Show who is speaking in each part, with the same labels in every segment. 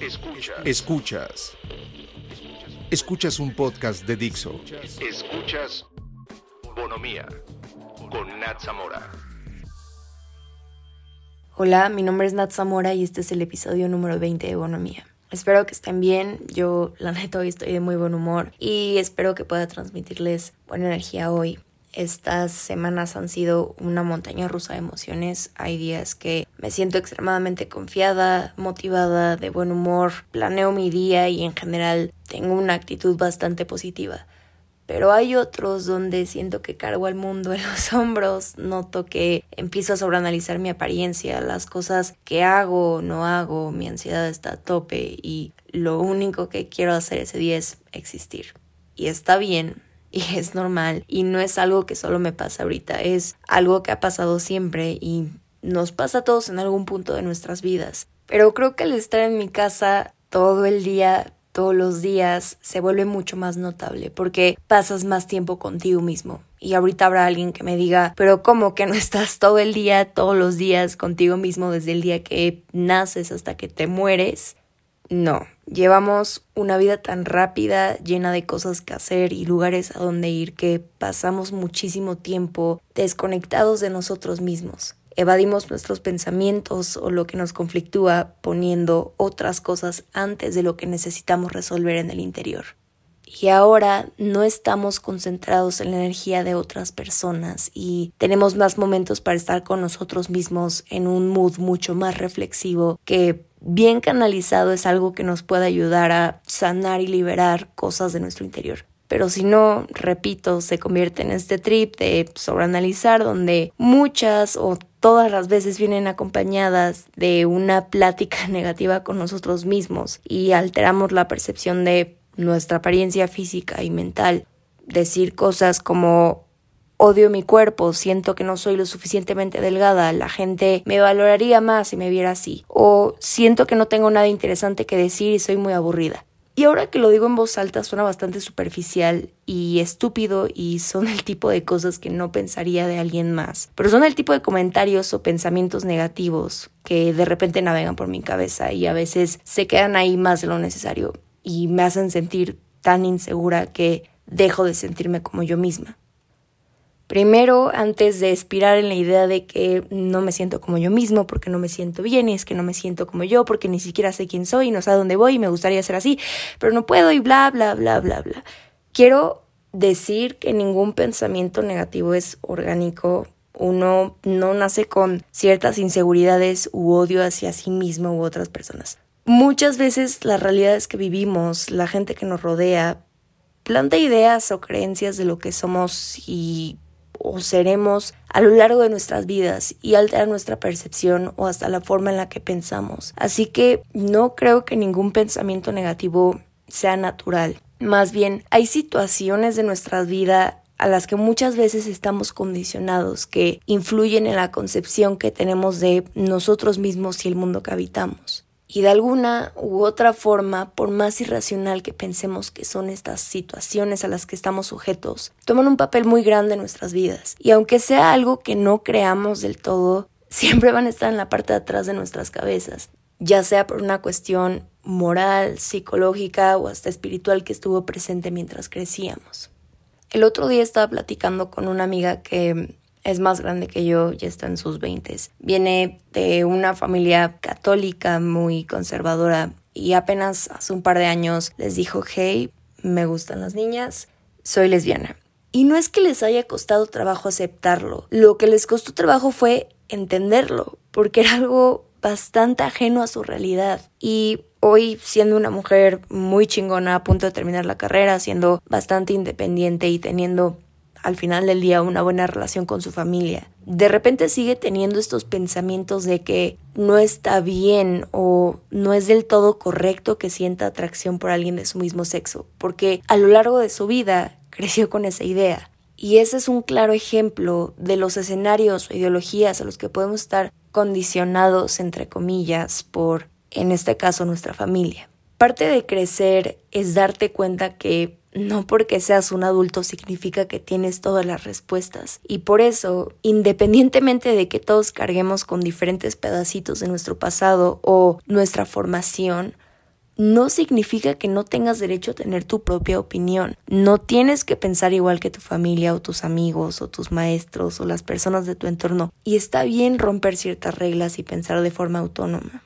Speaker 1: Escuchas. Escuchas. Escuchas un podcast de Dixo.
Speaker 2: Escuchas Bonomía con Nat Zamora.
Speaker 3: Hola, mi nombre es Nat Zamora y este es el episodio número 20 de Bonomía. Espero que estén bien, yo la neta hoy estoy de muy buen humor y espero que pueda transmitirles buena energía hoy. Estas semanas han sido una montaña rusa de emociones. Hay días que me siento extremadamente confiada, motivada, de buen humor, planeo mi día y en general tengo una actitud bastante positiva. Pero hay otros donde siento que cargo al mundo en los hombros, noto que empiezo a sobreanalizar mi apariencia, las cosas que hago no hago, mi ansiedad está a tope y lo único que quiero hacer ese día es existir. Y está bien, y es normal y no es algo que solo me pasa ahorita, es algo que ha pasado siempre y nos pasa a todos en algún punto de nuestras vidas. Pero creo que el estar en mi casa todo el día, todos los días, se vuelve mucho más notable porque pasas más tiempo contigo mismo. Y ahorita habrá alguien que me diga, pero ¿cómo que no estás todo el día, todos los días contigo mismo desde el día que naces hasta que te mueres? No, llevamos una vida tan rápida, llena de cosas que hacer y lugares a donde ir que pasamos muchísimo tiempo desconectados de nosotros mismos. Evadimos nuestros pensamientos o lo que nos conflictúa poniendo otras cosas antes de lo que necesitamos resolver en el interior. Y ahora no estamos concentrados en la energía de otras personas y tenemos más momentos para estar con nosotros mismos en un mood mucho más reflexivo que bien canalizado es algo que nos puede ayudar a sanar y liberar cosas de nuestro interior. Pero si no, repito, se convierte en este trip de sobreanalizar donde muchas o todas las veces vienen acompañadas de una plática negativa con nosotros mismos y alteramos la percepción de nuestra apariencia física y mental. Decir cosas como odio mi cuerpo, siento que no soy lo suficientemente delgada, la gente me valoraría más si me viera así, o siento que no tengo nada interesante que decir y soy muy aburrida. Y ahora que lo digo en voz alta suena bastante superficial y estúpido y son el tipo de cosas que no pensaría de alguien más. Pero son el tipo de comentarios o pensamientos negativos que de repente navegan por mi cabeza y a veces se quedan ahí más de lo necesario y me hacen sentir tan insegura que dejo de sentirme como yo misma. Primero, antes de expirar en la idea de que no me siento como yo mismo, porque no me siento bien, y es que no me siento como yo, porque ni siquiera sé quién soy, no sé a dónde voy, y me gustaría ser así, pero no puedo, y bla, bla, bla, bla, bla. Quiero decir que ningún pensamiento negativo es orgánico. Uno no nace con ciertas inseguridades u odio hacia sí mismo u otras personas. Muchas veces las realidades que vivimos, la gente que nos rodea, planta ideas o creencias de lo que somos y o seremos a lo largo de nuestras vidas y altera nuestra percepción o hasta la forma en la que pensamos. Así que no creo que ningún pensamiento negativo sea natural. Más bien, hay situaciones de nuestra vida a las que muchas veces estamos condicionados que influyen en la concepción que tenemos de nosotros mismos y el mundo que habitamos. Y de alguna u otra forma, por más irracional que pensemos que son estas situaciones a las que estamos sujetos, toman un papel muy grande en nuestras vidas. Y aunque sea algo que no creamos del todo, siempre van a estar en la parte de atrás de nuestras cabezas, ya sea por una cuestión moral, psicológica o hasta espiritual que estuvo presente mientras crecíamos. El otro día estaba platicando con una amiga que es más grande que yo, ya está en sus veintes. Viene de una familia católica muy conservadora y apenas hace un par de años les dijo, hey, me gustan las niñas, soy lesbiana. Y no es que les haya costado trabajo aceptarlo, lo que les costó trabajo fue entenderlo, porque era algo bastante ajeno a su realidad. Y hoy, siendo una mujer muy chingona, a punto de terminar la carrera, siendo bastante independiente y teniendo al final del día una buena relación con su familia, de repente sigue teniendo estos pensamientos de que no está bien o no es del todo correcto que sienta atracción por alguien de su mismo sexo, porque a lo largo de su vida creció con esa idea. Y ese es un claro ejemplo de los escenarios o ideologías a los que podemos estar condicionados, entre comillas, por, en este caso, nuestra familia. Parte de crecer es darte cuenta que no porque seas un adulto significa que tienes todas las respuestas. Y por eso, independientemente de que todos carguemos con diferentes pedacitos de nuestro pasado o nuestra formación, no significa que no tengas derecho a tener tu propia opinión. No tienes que pensar igual que tu familia o tus amigos o tus maestros o las personas de tu entorno. Y está bien romper ciertas reglas y pensar de forma autónoma.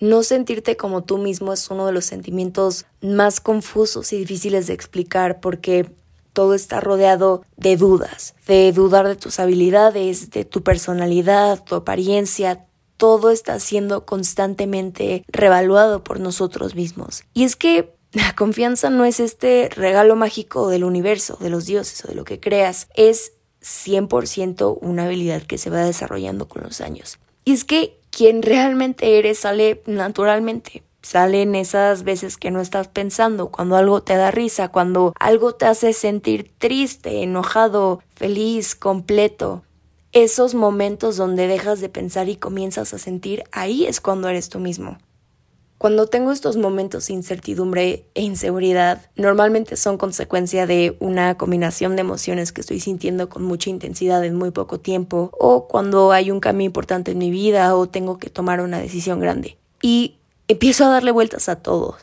Speaker 3: No sentirte como tú mismo es uno de los sentimientos más confusos y difíciles de explicar porque todo está rodeado de dudas, de dudar de tus habilidades, de tu personalidad, tu apariencia, todo está siendo constantemente revaluado por nosotros mismos. Y es que la confianza no es este regalo mágico del universo, de los dioses o de lo que creas, es 100% una habilidad que se va desarrollando con los años. Y es que quien realmente eres sale naturalmente. Salen esas veces que no estás pensando, cuando algo te da risa, cuando algo te hace sentir triste, enojado, feliz, completo esos momentos donde dejas de pensar y comienzas a sentir, ahí es cuando eres tú mismo. Cuando tengo estos momentos de incertidumbre e inseguridad, normalmente son consecuencia de una combinación de emociones que estoy sintiendo con mucha intensidad en muy poco tiempo, o cuando hay un cambio importante en mi vida o tengo que tomar una decisión grande. Y empiezo a darle vueltas a todo.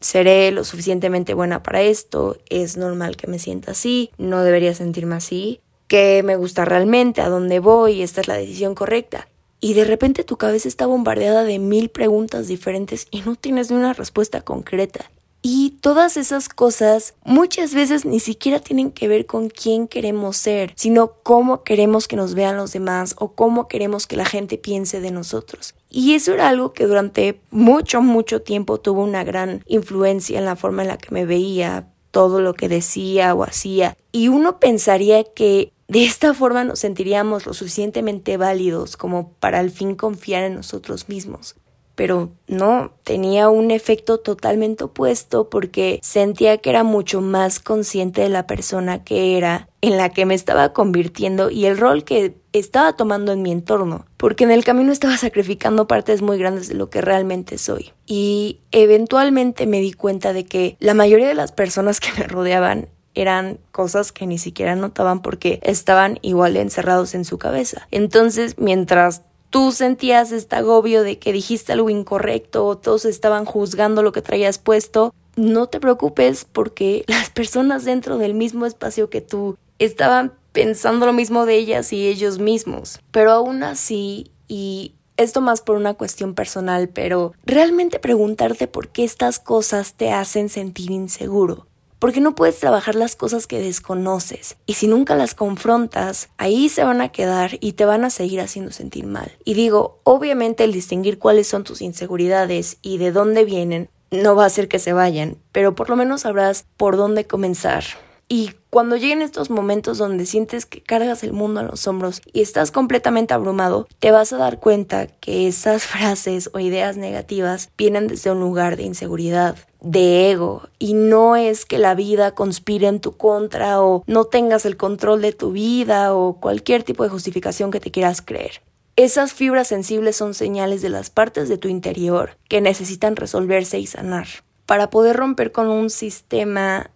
Speaker 3: ¿Seré lo suficientemente buena para esto? ¿Es normal que me sienta así? ¿No debería sentirme así? qué me gusta realmente, a dónde voy, esta es la decisión correcta. Y de repente tu cabeza está bombardeada de mil preguntas diferentes y no tienes ni una respuesta concreta. Y todas esas cosas muchas veces ni siquiera tienen que ver con quién queremos ser, sino cómo queremos que nos vean los demás o cómo queremos que la gente piense de nosotros. Y eso era algo que durante mucho, mucho tiempo tuvo una gran influencia en la forma en la que me veía, todo lo que decía o hacía. Y uno pensaría que de esta forma nos sentiríamos lo suficientemente válidos como para al fin confiar en nosotros mismos. Pero no, tenía un efecto totalmente opuesto porque sentía que era mucho más consciente de la persona que era, en la que me estaba convirtiendo y el rol que estaba tomando en mi entorno, porque en el camino estaba sacrificando partes muy grandes de lo que realmente soy. Y eventualmente me di cuenta de que la mayoría de las personas que me rodeaban eran cosas que ni siquiera notaban porque estaban igual encerrados en su cabeza. Entonces, mientras tú sentías este agobio de que dijiste algo incorrecto o todos estaban juzgando lo que traías puesto, no te preocupes porque las personas dentro del mismo espacio que tú estaban pensando lo mismo de ellas y ellos mismos. Pero aún así, y esto más por una cuestión personal, pero realmente preguntarte por qué estas cosas te hacen sentir inseguro porque no puedes trabajar las cosas que desconoces y si nunca las confrontas, ahí se van a quedar y te van a seguir haciendo sentir mal. Y digo, obviamente el distinguir cuáles son tus inseguridades y de dónde vienen no va a hacer que se vayan, pero por lo menos sabrás por dónde comenzar. Y cuando lleguen estos momentos donde sientes que cargas el mundo a los hombros y estás completamente abrumado, te vas a dar cuenta que esas frases o ideas negativas vienen desde un lugar de inseguridad, de ego, y no es que la vida conspire en tu contra o no tengas el control de tu vida o cualquier tipo de justificación que te quieras creer. Esas fibras sensibles son señales de las partes de tu interior que necesitan resolverse y sanar. Para poder romper con un sistema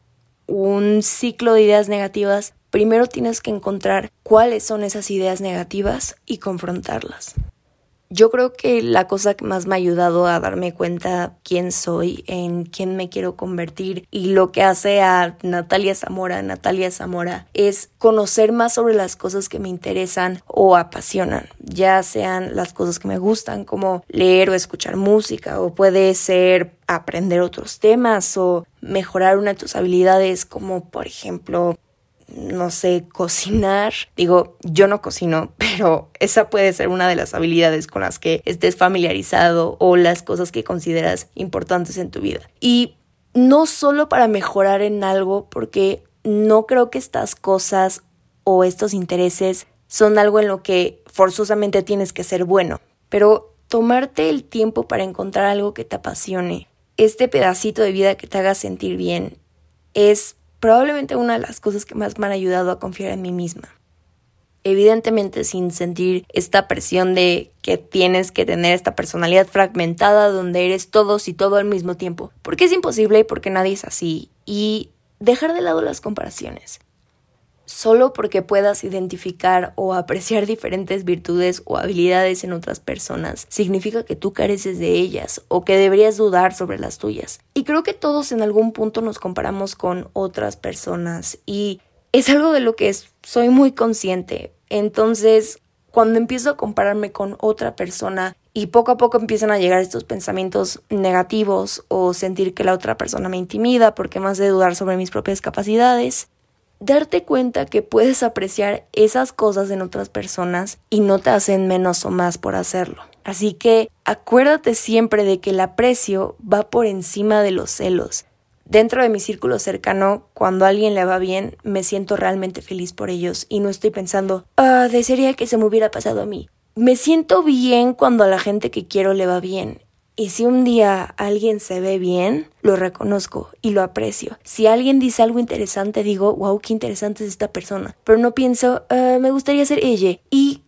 Speaker 3: un ciclo de ideas negativas, primero tienes que encontrar cuáles son esas ideas negativas y confrontarlas. Yo creo que la cosa que más me ha ayudado a darme cuenta quién soy, en quién me quiero convertir y lo que hace a Natalia Zamora, Natalia Zamora, es conocer más sobre las cosas que me interesan o apasionan, ya sean las cosas que me gustan como leer o escuchar música o puede ser aprender otros temas o mejorar una de tus habilidades como por ejemplo no sé, cocinar. Digo, yo no cocino, pero esa puede ser una de las habilidades con las que estés familiarizado o las cosas que consideras importantes en tu vida. Y no solo para mejorar en algo, porque no creo que estas cosas o estos intereses son algo en lo que forzosamente tienes que ser bueno, pero tomarte el tiempo para encontrar algo que te apasione, este pedacito de vida que te haga sentir bien, es probablemente una de las cosas que más me han ayudado a confiar en mí misma. Evidentemente sin sentir esta presión de que tienes que tener esta personalidad fragmentada donde eres todos y todo al mismo tiempo, porque es imposible y porque nadie es así, y dejar de lado las comparaciones. Solo porque puedas identificar o apreciar diferentes virtudes o habilidades en otras personas, significa que tú careces de ellas o que deberías dudar sobre las tuyas. Y creo que todos en algún punto nos comparamos con otras personas y es algo de lo que soy muy consciente. Entonces, cuando empiezo a compararme con otra persona y poco a poco empiezan a llegar estos pensamientos negativos o sentir que la otra persona me intimida porque más de dudar sobre mis propias capacidades, darte cuenta que puedes apreciar esas cosas en otras personas y no te hacen menos o más por hacerlo. Así que acuérdate siempre de que el aprecio va por encima de los celos. Dentro de mi círculo cercano, cuando a alguien le va bien, me siento realmente feliz por ellos y no estoy pensando, ah, desearía que se me hubiera pasado a mí. Me siento bien cuando a la gente que quiero le va bien y si un día alguien se ve bien, lo reconozco y lo aprecio. Si alguien dice algo interesante, digo, wow, qué interesante es esta persona. Pero no pienso, ah, me gustaría ser ella. Y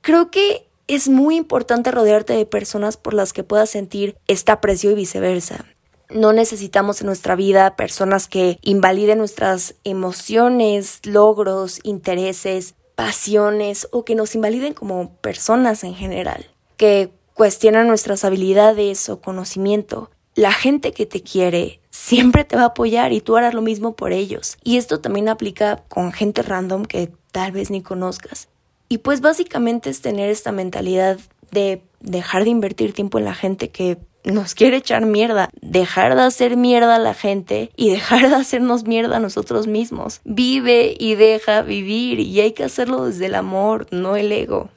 Speaker 3: creo que es muy importante rodearte de personas por las que puedas sentir este aprecio y viceversa. No necesitamos en nuestra vida personas que invaliden nuestras emociones, logros, intereses, pasiones o que nos invaliden como personas en general. Que cuestiona nuestras habilidades o conocimiento, la gente que te quiere siempre te va a apoyar y tú harás lo mismo por ellos. Y esto también aplica con gente random que tal vez ni conozcas. Y pues básicamente es tener esta mentalidad de dejar de invertir tiempo en la gente que nos quiere echar mierda, dejar de hacer mierda a la gente y dejar de hacernos mierda a nosotros mismos. Vive y deja vivir y hay que hacerlo desde el amor, no el ego.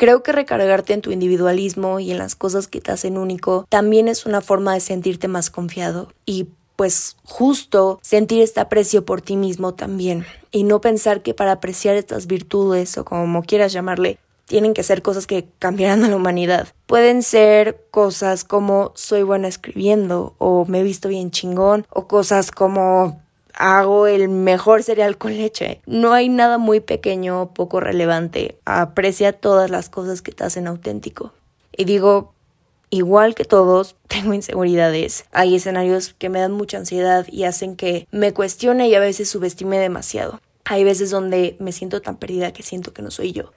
Speaker 3: Creo que recargarte en tu individualismo y en las cosas que te hacen único también es una forma de sentirte más confiado y pues justo sentir este aprecio por ti mismo también y no pensar que para apreciar estas virtudes o como quieras llamarle tienen que ser cosas que cambiarán a la humanidad. Pueden ser cosas como soy buena escribiendo o me he visto bien chingón o cosas como hago el mejor cereal con leche. No hay nada muy pequeño o poco relevante. Aprecia todas las cosas que te hacen auténtico. Y digo, igual que todos, tengo inseguridades. Hay escenarios que me dan mucha ansiedad y hacen que me cuestione y a veces subestime demasiado. Hay veces donde me siento tan perdida que siento que no soy yo.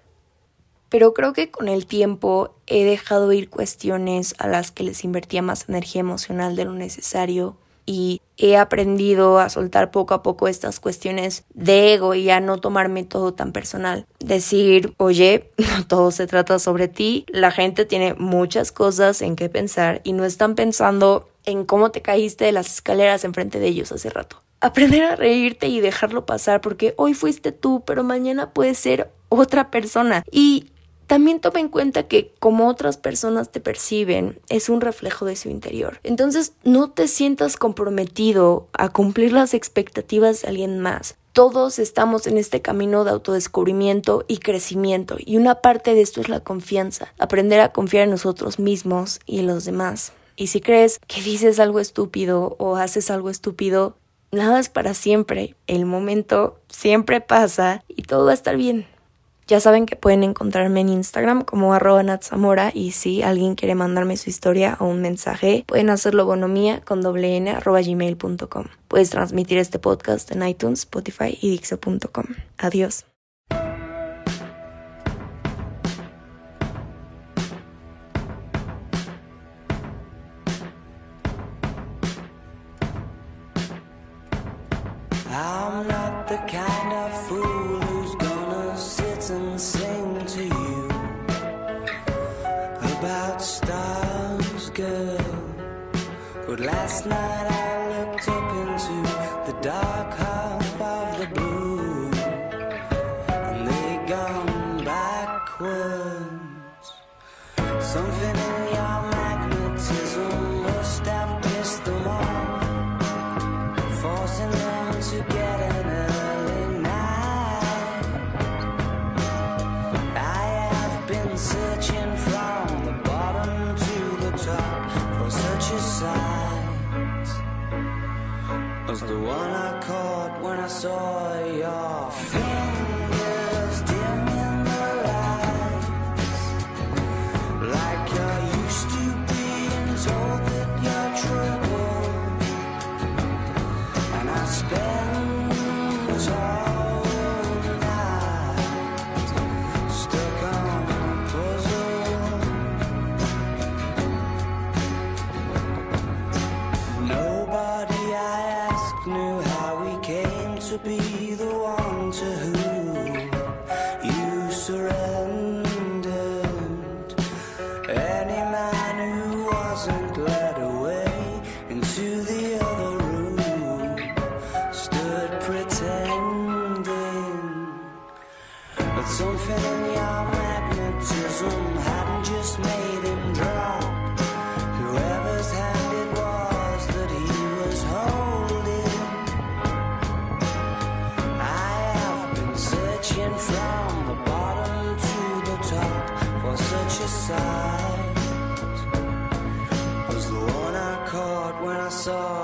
Speaker 3: Pero creo que con el tiempo he dejado ir cuestiones a las que les invertía más energía emocional de lo necesario y he aprendido a soltar poco a poco estas cuestiones de ego y a no tomarme todo tan personal. Decir, oye, no todo se trata sobre ti, la gente tiene muchas cosas en qué pensar y no están pensando en cómo te caíste de las escaleras enfrente de ellos hace rato. Aprender a reírte y dejarlo pasar porque hoy fuiste tú, pero mañana puede ser otra persona. Y también toma en cuenta que como otras personas te perciben es un reflejo de su interior. Entonces no te sientas comprometido a cumplir las expectativas de alguien más. Todos estamos en este camino de autodescubrimiento y crecimiento y una parte de esto es la confianza, aprender a confiar en nosotros mismos y en los demás. Y si crees que dices algo estúpido o haces algo estúpido, nada es para siempre. El momento siempre pasa y todo va a estar bien. Ya saben que pueden encontrarme en Instagram como arroba natzamora y si alguien quiere mandarme su historia o un mensaje, pueden hacerlo bonomía con doble n arroba gmail.com. Puedes transmitir este podcast en iTunes, Spotify y Dixo.com. Adiós. The one I caught when I saw your fingers and
Speaker 4: glass. Saw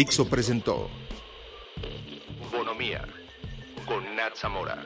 Speaker 1: Dixo presentó
Speaker 2: Bonomía con Nat Zamora.